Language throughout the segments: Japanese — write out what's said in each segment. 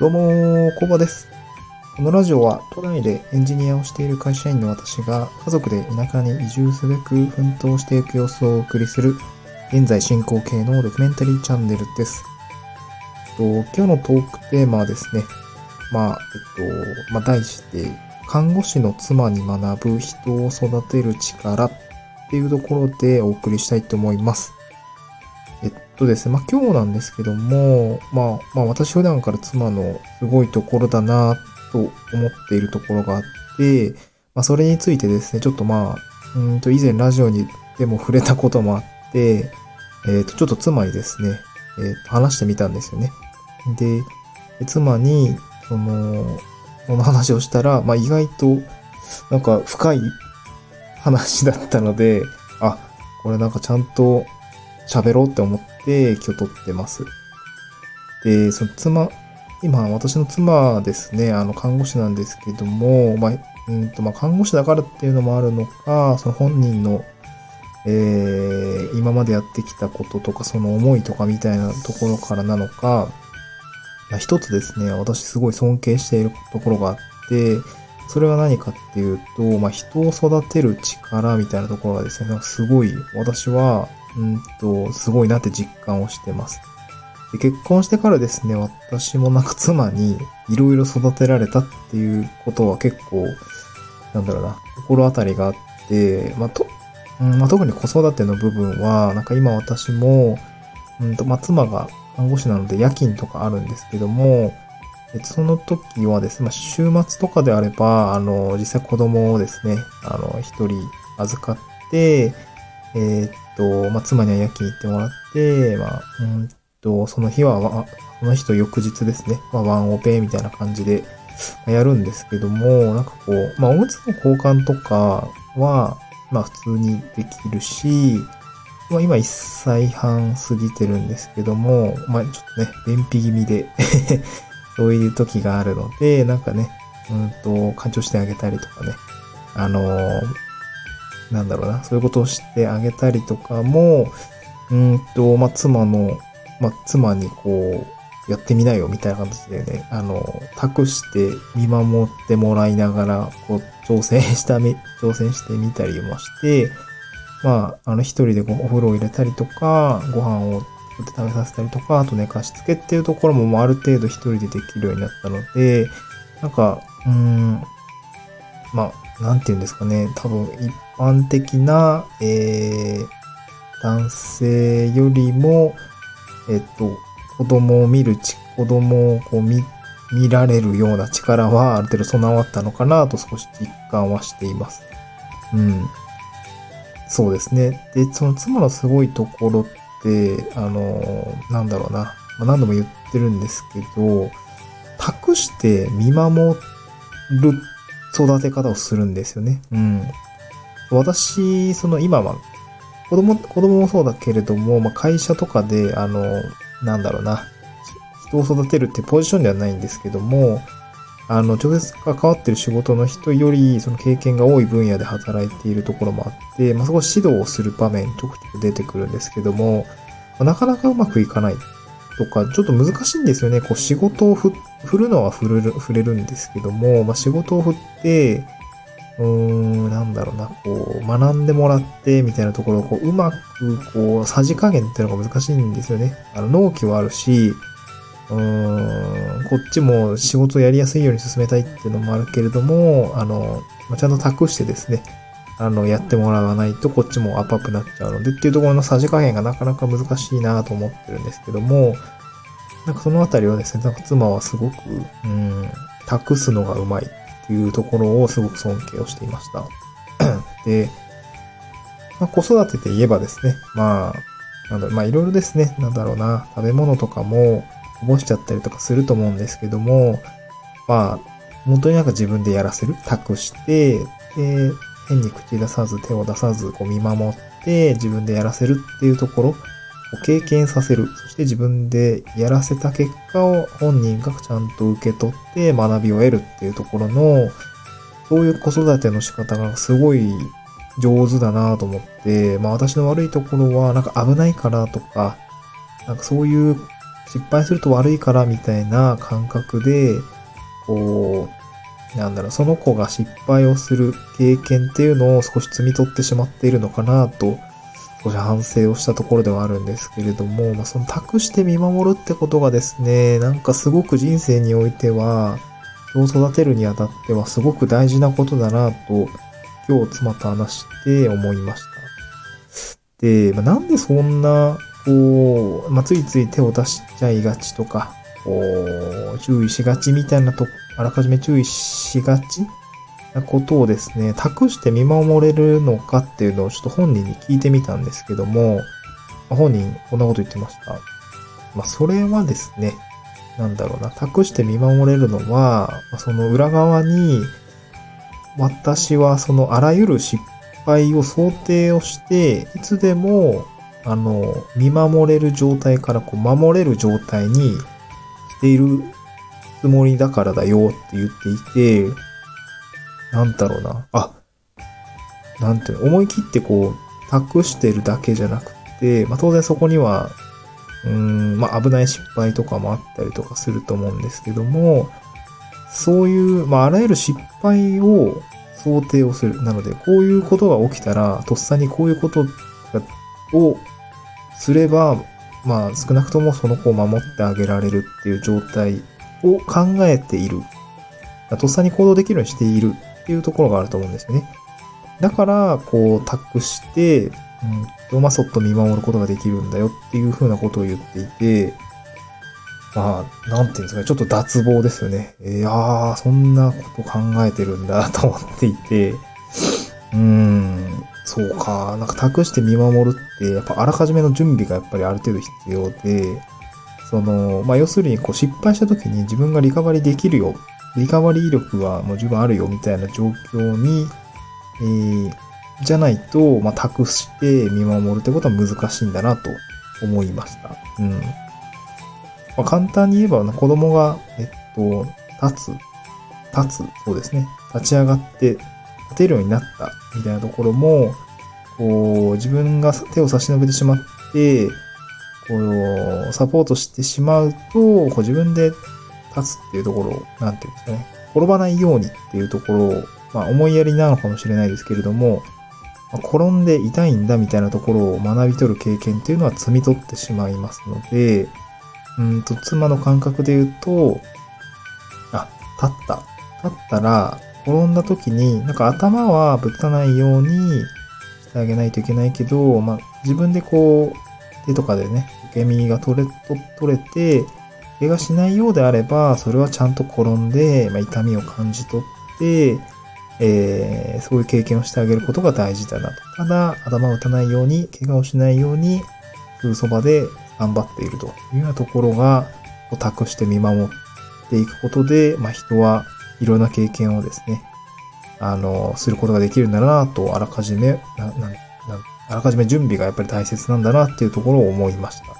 どうもー、コバです。このラジオは都内でエンジニアをしている会社員の私が家族で田舎に移住すべく奮闘していく様子をお送りする現在進行形のドキュメンタリーチャンネルです。と今日のトークテーマはですね、まあ、えっと、まあ、題して、看護師の妻に学ぶ人を育てる力っていうところでお送りしたいと思います。とですね、まあ今日なんですけども、まあ、まあ私普段から妻のすごいところだなと思っているところがあって、まあそれについてですね、ちょっとまあ、うんと以前ラジオにでも触れたこともあって、えっと、ちょっと妻にですね、えっと、話してみたんですよね。で、妻に、その、この話をしたら、まあ意外と、なんか深い話だったので、あ、これなんかちゃんと喋ろうって思って今日撮ってます。で、その妻、今私の妻ですね、あの看護師なんですけども、まあ、うんと、まあ看護師だからっていうのもあるのか、その本人の、えー、今までやってきたこととか、その思いとかみたいなところからなのか、まあ一つですね、私すごい尊敬しているところがあって、それは何かっていうと、まあ、人を育てる力みたいなところがですね、すごい、私は、うんと、すごいなって実感をしてます。で結婚してからですね、私もなんか妻にいろいろ育てられたっていうことは結構、なんだろうな、心当たりがあって、まあ、と、うんまあ、特に子育ての部分は、なんか今私も、うんと、まあ、妻が看護師なので夜勤とかあるんですけども、その時はですね、まあ、週末とかであれば、あの、実際子供をですね、あの、一人預かって、えーっと、まあ、妻には夜勤行ってもらって、まあ、うんと、その日はわ、その日と翌日ですね、まあ、ワンオペみたいな感じでやるんですけども、なんかこう、まあ、おむつの交換とかは、まあ、普通にできるし、まあ、今1歳半過ぎてるんですけども、まあ、ちょっとね、便秘気味で そういう時があるので、なんかね、うんと、干潮してあげたりとかね、あのーなんだろうな、そういうことをしてあげたりとかも、うんと、まあ、妻の、まあ、妻にこう、やってみなよみたいな形でね、あの、託して見守ってもらいながら、こう、挑戦したみ、挑戦してみたりもして、まあ、あの、一人でこうお風呂を入れたりとか、ご飯を作って食べさせたりとか、あと寝かしつけっていうところも、もうある程度一人でできるようになったので、なんか、うん、まあ、なんて言うんですかね、多分一般的な、えー、男性よりも、えっと、子供を見るち、子供をこう見、見られるような力はある程度備わったのかなと少し実感はしています。うん。そうですね。で、その妻のすごいところって、あの、なんだろうな。まあ、何度も言ってるんですけど、託して見守る育て方をするんですよね。うん。私、その今は、子供、子供もそうだけれども、まあ、会社とかで、あの、なんだろうな、人を育てるってポジションではないんですけども、あの、直接関わってる仕事の人より、その経験が多い分野で働いているところもあって、まあ、そこ指導をする場面ちょくちょく出てくるんですけども、まあなかなかうまくいかないとか、ちょっと難しいんですよね。こう仕事を振るのは振れる、振れるんですけども、まあ、仕事を振って、うーん、なんだろうな、こう、学んでもらって、みたいなところを、こう、うまく、こう、さじ加減っていうのが難しいんですよね。あの、納期はあるし、うーん、こっちも仕事をやりやすいように進めたいっていうのもあるけれども、あの、まちゃんと託してですね、あの、やってもらわないとこっちもアップアップになっちゃうのでっていうところのさじ加減がなかなか難しいなと思ってるんですけども、なんかそのあたりはですね、なんか妻はすごく、うん、託すのがうまいっていうところをすごく尊敬をしていました。で、まあ、子育てで言えばですね、まあ、なんだろう、まあいろいろですね、なんだろうな、食べ物とかもこぼしちゃったりとかすると思うんですけども、まあ、本当になんか自分でやらせる、託して、で、変に口出さず、手を出さず、こう見守って、自分でやらせるっていうところを経験させる。そして自分でやらせた結果を本人がちゃんと受け取って学びを得るっていうところの、そういう子育ての仕方がすごい上手だなと思って、まあ私の悪いところはなんか危ないからとか、なんかそういう失敗すると悪いからみたいな感覚で、こう、なんだろう、その子が失敗をする経験っていうのを少し摘み取ってしまっているのかなと、少し反省をしたところではあるんですけれども、まあ、その託して見守るってことがですね、なんかすごく人生においては、人を育てるにあたってはすごく大事なことだなと、今日妻と話して思いました。で、まあ、なんでそんな、こう、まあ、ついつい手を出しちゃいがちとか、こう、注意しがちみたいなと、あらかじめ注意しがちなことをですね、託して見守れるのかっていうのをちょっと本人に聞いてみたんですけども、本人こんなこと言ってました。まあ、それはですね、なんだろうな、託して見守れるのは、その裏側に、私はそのあらゆる失敗を想定をして、いつでも、あの、見守れる状態からこう守れる状態にしているつもりだからだよって言っていて、なんだろうな。あ、なんていうの、思い切ってこう、託してるだけじゃなくて、まあ当然そこには、うん、まあ危ない失敗とかもあったりとかすると思うんですけども、そういう、まあ、あらゆる失敗を想定をする。なので、こういうことが起きたら、とっさにこういうことをすれば、まあ、少なくともその子を守ってあげられるっていう状態を考えている。とっさに行動できるようにしている。っていうところがあると思うんですよね。だから、こう、託して、うんと、まあ、そっと見守ることができるんだよ。っていうふうなことを言っていて、まあ、なんていうんですかね、ちょっと脱帽ですよね。いやー、そんなこと考えてるんだ。と思っていて、うーん、そうか、なんか託して見守るって、やっぱあらかじめの準備がやっぱりある程度必要で、その、まあ要するにこう失敗した時に自分がリカバリーできるよ、リカバリー力はもう十分あるよみたいな状況に、えー、じゃないと、まあ託して見守るってことは難しいんだなと思いました。うん。まあ、簡単に言えば、子供が、えっと、立つ、立つ、そうですね。立ち上がって立てるようになったみたいなところも、こう、自分が手を差し伸べてしまって、こう、サポートしてしまうと、こう自分で立つっていうところを、なんていうんですかね。転ばないようにっていうところを、まあ思いやりなのかもしれないですけれども、まあ、転んで痛いんだみたいなところを学び取る経験っていうのは積み取ってしまいますので、うんと、妻の感覚で言うと、あ、立った。立ったら、転んだ時に、なんか頭はぶたないようにしてあげないといけないけど、まあ、自分でこう、手とかでね、受け身が取れ、取れて、怪我しないようであれば、それはちゃんと転んで、まあ、痛みを感じ取って、えー、そういう経験をしてあげることが大事だなと。ただ、頭を打たないように、怪我をしないように、すぐそばで頑張っているというようなところが、託して見守っていくことで、まあ、人はいろんな経験をですね、あの、することができるんだなと、あらかじめ、な、な、な、あらかじめ準備がやっぱり大切なんだなっていうところを思いました。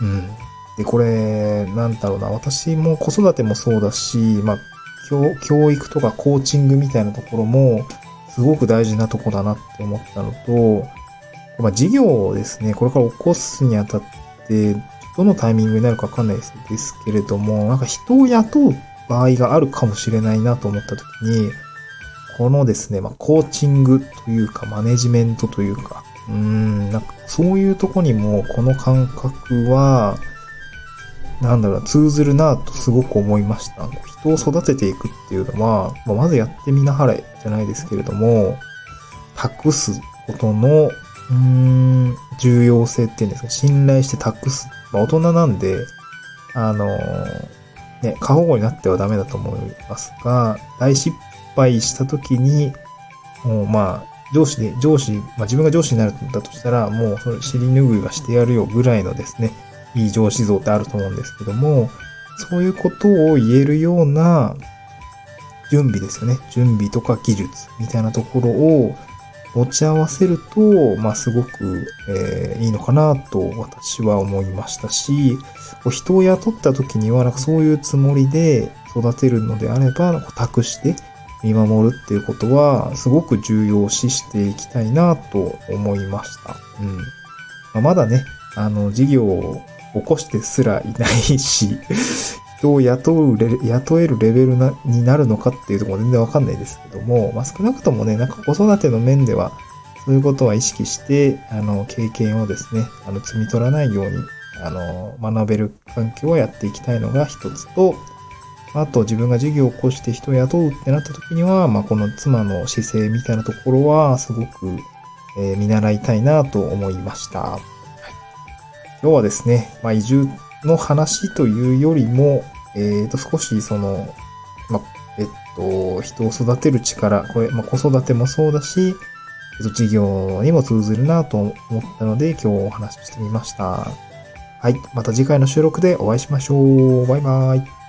うん。で、これ、なんだろうな、私も子育てもそうだし、まあ、教教育とかコーチングみたいなところも、すごく大事なとこだなって思ったのと、まあ、事業をですね、これから起こすにあたって、どのタイミングになるかわかんないですけれども、なんか人を雇う場合があるかもしれないなと思ったときに、このですね、まあ、コーチングというか、マネジメントというか、うん、なんかそういうとこにも、この感覚は、なんだろう、通ずるなとすごく思いました。人を育てていくっていうのは、まあ、まずやってみなはれじゃないですけれども、託すことのうん、重要性っていうんですか、信頼して託す。まあ、大人なんで、あのね、過保護になってはダメだと思いますが、大失敗した時に、もうまあ、上司で、上司、まあ自分が上司になるんだとしたら、もうそれ尻拭いはしてやるよぐらいのですね、いい上司像ってあると思うんですけども、そういうことを言えるような準備ですよね。準備とか技術みたいなところを持ち合わせると、まあ、すごく、えー、いいのかなと私は思いましたし、人を雇った時には、なんかそういうつもりで育てるのであれば、託して見守るっていうことは、すごく重要視していきたいなと思いました。うん。まあ、まだね、あの、事業を起こしてすらいないし、人を雇う、雇えるレベルなになるのかっていうところ全然わかんないですけども、まあ、少なくともね、なんか子育ての面では、そういうことは意識して、あの、経験をですね、あの、積み取らないように、あの、学べる環境をやっていきたいのが一つと、あと自分が事業を起こして人を雇うってなった時には、まあ、この妻の姿勢みたいなところは、すごく、えー、見習いたいなと思いました。はい、今日はですね、まあ、移住の話というよりも、えっ、ー、と、少しその、まあ、えっと、人を育てる力、これ、まあ、子育てもそうだし、えっと、事業にも通ずるなと思ったので、今日お話ししてみました。はい。また次回の収録でお会いしましょう。バイバイ。